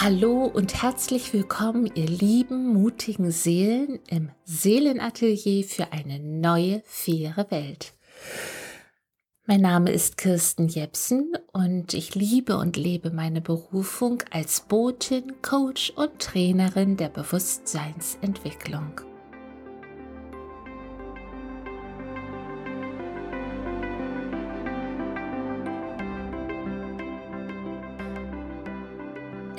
Hallo und herzlich willkommen, ihr lieben, mutigen Seelen im Seelenatelier für eine neue, faire Welt. Mein Name ist Kirsten Jepsen und ich liebe und lebe meine Berufung als Botin, Coach und Trainerin der Bewusstseinsentwicklung.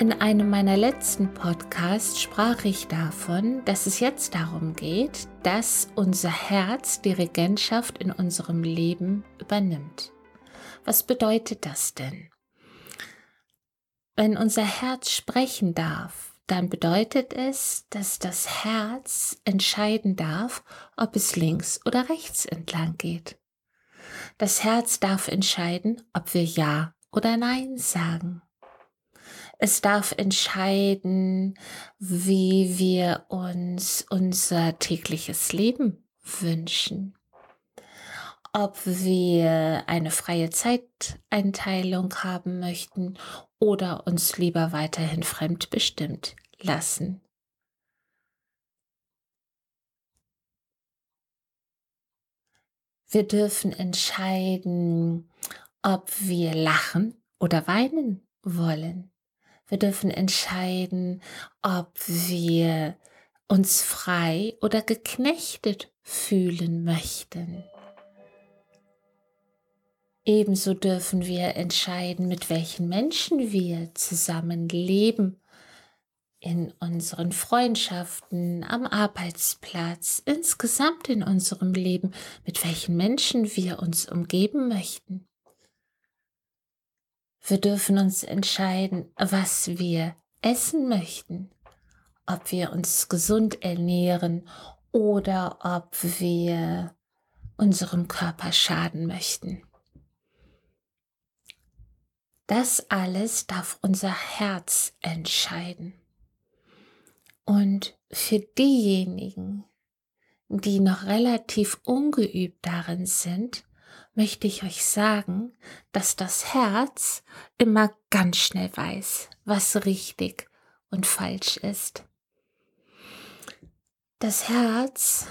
In einem meiner letzten Podcasts sprach ich davon, dass es jetzt darum geht, dass unser Herz die Regentschaft in unserem Leben übernimmt. Was bedeutet das denn? Wenn unser Herz sprechen darf, dann bedeutet es, dass das Herz entscheiden darf, ob es links oder rechts entlang geht. Das Herz darf entscheiden, ob wir Ja oder Nein sagen. Es darf entscheiden, wie wir uns unser tägliches Leben wünschen. Ob wir eine freie Zeiteinteilung haben möchten oder uns lieber weiterhin fremdbestimmt lassen. Wir dürfen entscheiden, ob wir lachen oder weinen wollen. Wir dürfen entscheiden, ob wir uns frei oder geknechtet fühlen möchten. Ebenso dürfen wir entscheiden, mit welchen Menschen wir zusammen leben, in unseren Freundschaften, am Arbeitsplatz, insgesamt in unserem Leben, mit welchen Menschen wir uns umgeben möchten. Wir dürfen uns entscheiden, was wir essen möchten, ob wir uns gesund ernähren oder ob wir unserem Körper schaden möchten. Das alles darf unser Herz entscheiden. Und für diejenigen, die noch relativ ungeübt darin sind, möchte ich euch sagen, dass das Herz immer ganz schnell weiß, was richtig und falsch ist. Das Herz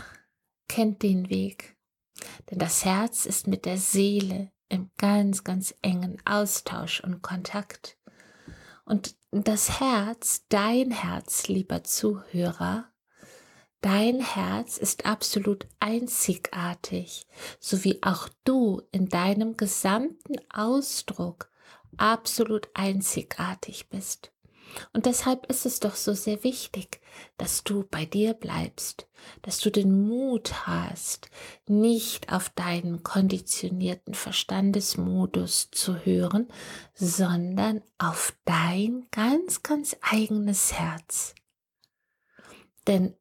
kennt den Weg, denn das Herz ist mit der Seele im ganz, ganz engen Austausch und Kontakt. Und das Herz, dein Herz, lieber Zuhörer, Dein Herz ist absolut einzigartig, so wie auch du in deinem gesamten Ausdruck absolut einzigartig bist. Und deshalb ist es doch so sehr wichtig, dass du bei dir bleibst, dass du den Mut hast, nicht auf deinen konditionierten Verstandesmodus zu hören, sondern auf dein ganz, ganz eigenes Herz. Denn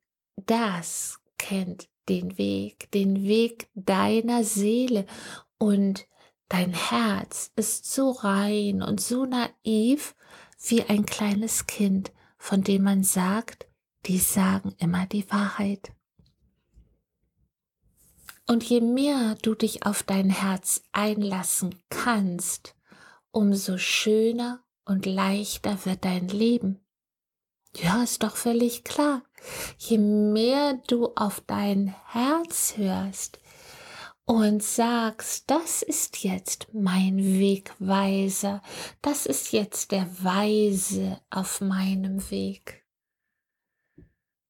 das kennt den Weg, den Weg deiner Seele und dein Herz ist so rein und so naiv wie ein kleines Kind, von dem man sagt, die sagen immer die Wahrheit. Und je mehr du dich auf dein Herz einlassen kannst, umso schöner und leichter wird dein Leben. Ja, ist doch völlig klar. Je mehr du auf dein Herz hörst und sagst, das ist jetzt mein Wegweiser, das ist jetzt der Weise auf meinem Weg,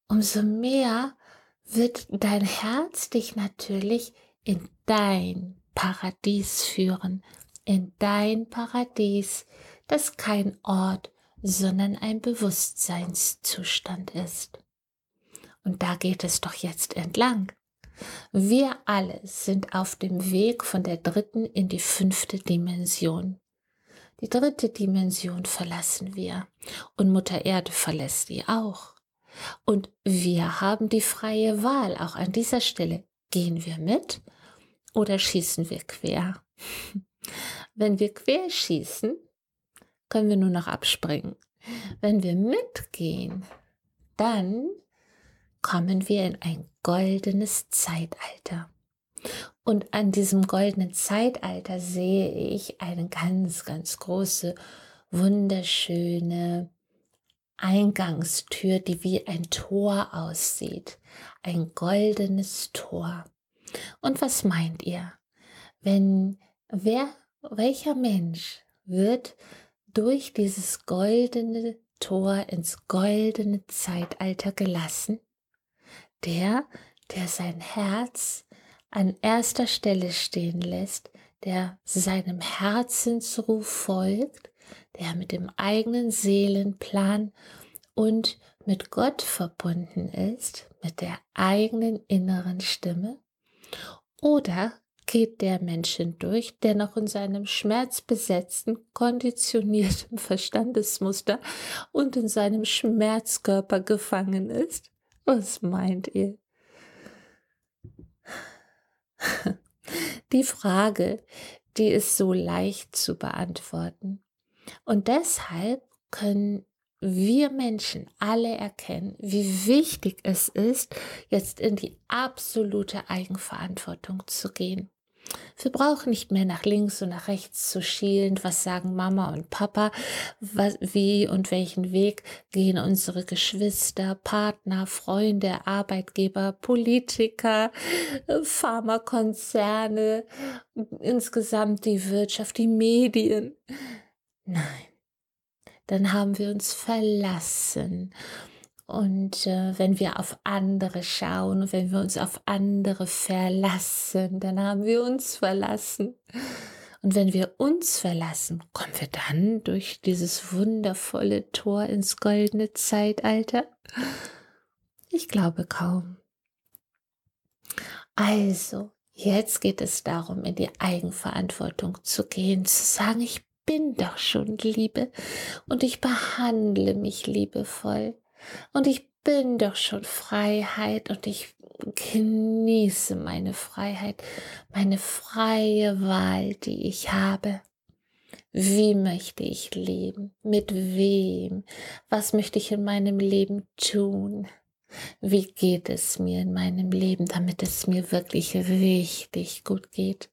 umso mehr wird dein Herz dich natürlich in dein Paradies führen, in dein Paradies, das kein Ort sondern ein Bewusstseinszustand ist. Und da geht es doch jetzt entlang. Wir alle sind auf dem Weg von der dritten in die fünfte Dimension. Die dritte Dimension verlassen wir und Mutter Erde verlässt sie auch. Und wir haben die freie Wahl auch an dieser Stelle. Gehen wir mit oder schießen wir quer? Wenn wir quer schießen, können wir nur noch abspringen. Wenn wir mitgehen, dann kommen wir in ein goldenes Zeitalter. Und an diesem goldenen Zeitalter sehe ich eine ganz, ganz große, wunderschöne Eingangstür, die wie ein Tor aussieht. Ein goldenes Tor. Und was meint ihr? Wenn wer, welcher Mensch wird durch dieses goldene Tor ins goldene Zeitalter gelassen? Der, der sein Herz an erster Stelle stehen lässt, der seinem Herzensruf folgt, der mit dem eigenen Seelenplan und mit Gott verbunden ist, mit der eigenen inneren Stimme? Oder geht der Mensch hindurch, der noch in seinem schmerzbesetzten, konditionierten Verstandesmuster und in seinem Schmerzkörper gefangen ist? Was meint ihr? Die Frage, die ist so leicht zu beantworten. Und deshalb können wir Menschen alle erkennen, wie wichtig es ist, jetzt in die absolute Eigenverantwortung zu gehen. Wir brauchen nicht mehr nach links und nach rechts zu schielen, was sagen Mama und Papa, was, wie und welchen Weg gehen unsere Geschwister, Partner, Freunde, Arbeitgeber, Politiker, Pharmakonzerne, insgesamt die Wirtschaft, die Medien. Nein, dann haben wir uns verlassen und äh, wenn wir auf andere schauen, wenn wir uns auf andere verlassen, dann haben wir uns verlassen. Und wenn wir uns verlassen, kommen wir dann durch dieses wundervolle Tor ins goldene Zeitalter? Ich glaube kaum. Also, jetzt geht es darum, in die Eigenverantwortung zu gehen, zu sagen, ich bin doch schon Liebe und ich behandle mich liebevoll. Und ich bin doch schon Freiheit und ich genieße meine Freiheit, meine freie Wahl, die ich habe. Wie möchte ich leben? Mit wem? Was möchte ich in meinem Leben tun? Wie geht es mir in meinem Leben, damit es mir wirklich richtig gut geht?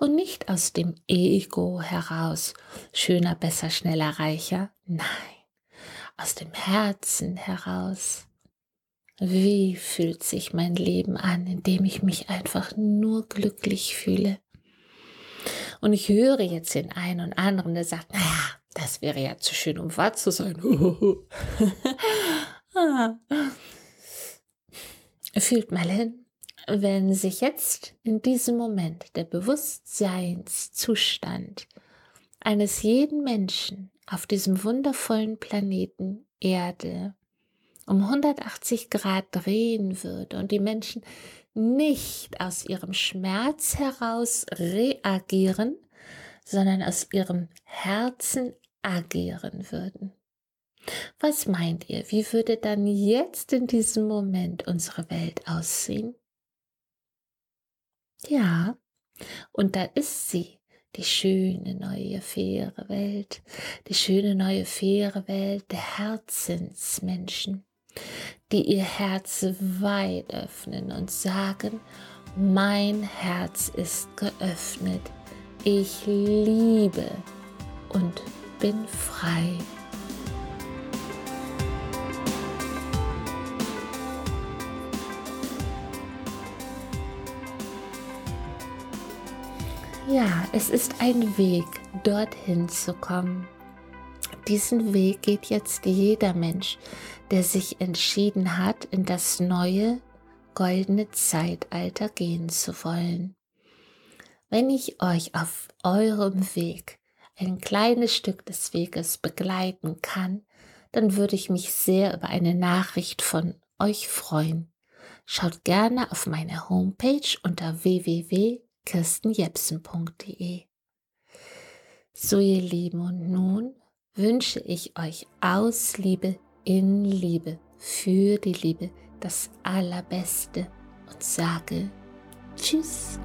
Und nicht aus dem Ego heraus, schöner, besser, schneller, reicher. Nein, aus dem Herzen heraus. Wie fühlt sich mein Leben an, indem ich mich einfach nur glücklich fühle? Und ich höre jetzt den einen und anderen, der sagt, naja, das wäre ja zu schön, um wahr zu sein. Fühlt mal hin, wenn sich jetzt in diesem Moment der Bewusstseinszustand eines jeden Menschen auf diesem wundervollen Planeten Erde um 180 Grad drehen würde und die Menschen nicht aus ihrem Schmerz heraus reagieren, sondern aus ihrem Herzen agieren würden. Was meint ihr, wie würde dann jetzt in diesem Moment unsere Welt aussehen? Ja, und da ist sie, die schöne neue faire Welt, die schöne neue faire Welt der Herzensmenschen, die ihr Herz weit öffnen und sagen, mein Herz ist geöffnet, ich liebe und bin frei. Ja, es ist ein Weg, dorthin zu kommen. Diesen Weg geht jetzt jeder Mensch, der sich entschieden hat, in das neue goldene Zeitalter gehen zu wollen. Wenn ich euch auf eurem Weg ein kleines Stück des Weges begleiten kann, dann würde ich mich sehr über eine Nachricht von euch freuen. Schaut gerne auf meine Homepage unter www kirstenjepsen.de. So ihr Lieben, und nun wünsche ich euch aus Liebe in Liebe für die Liebe das Allerbeste und sage Tschüss.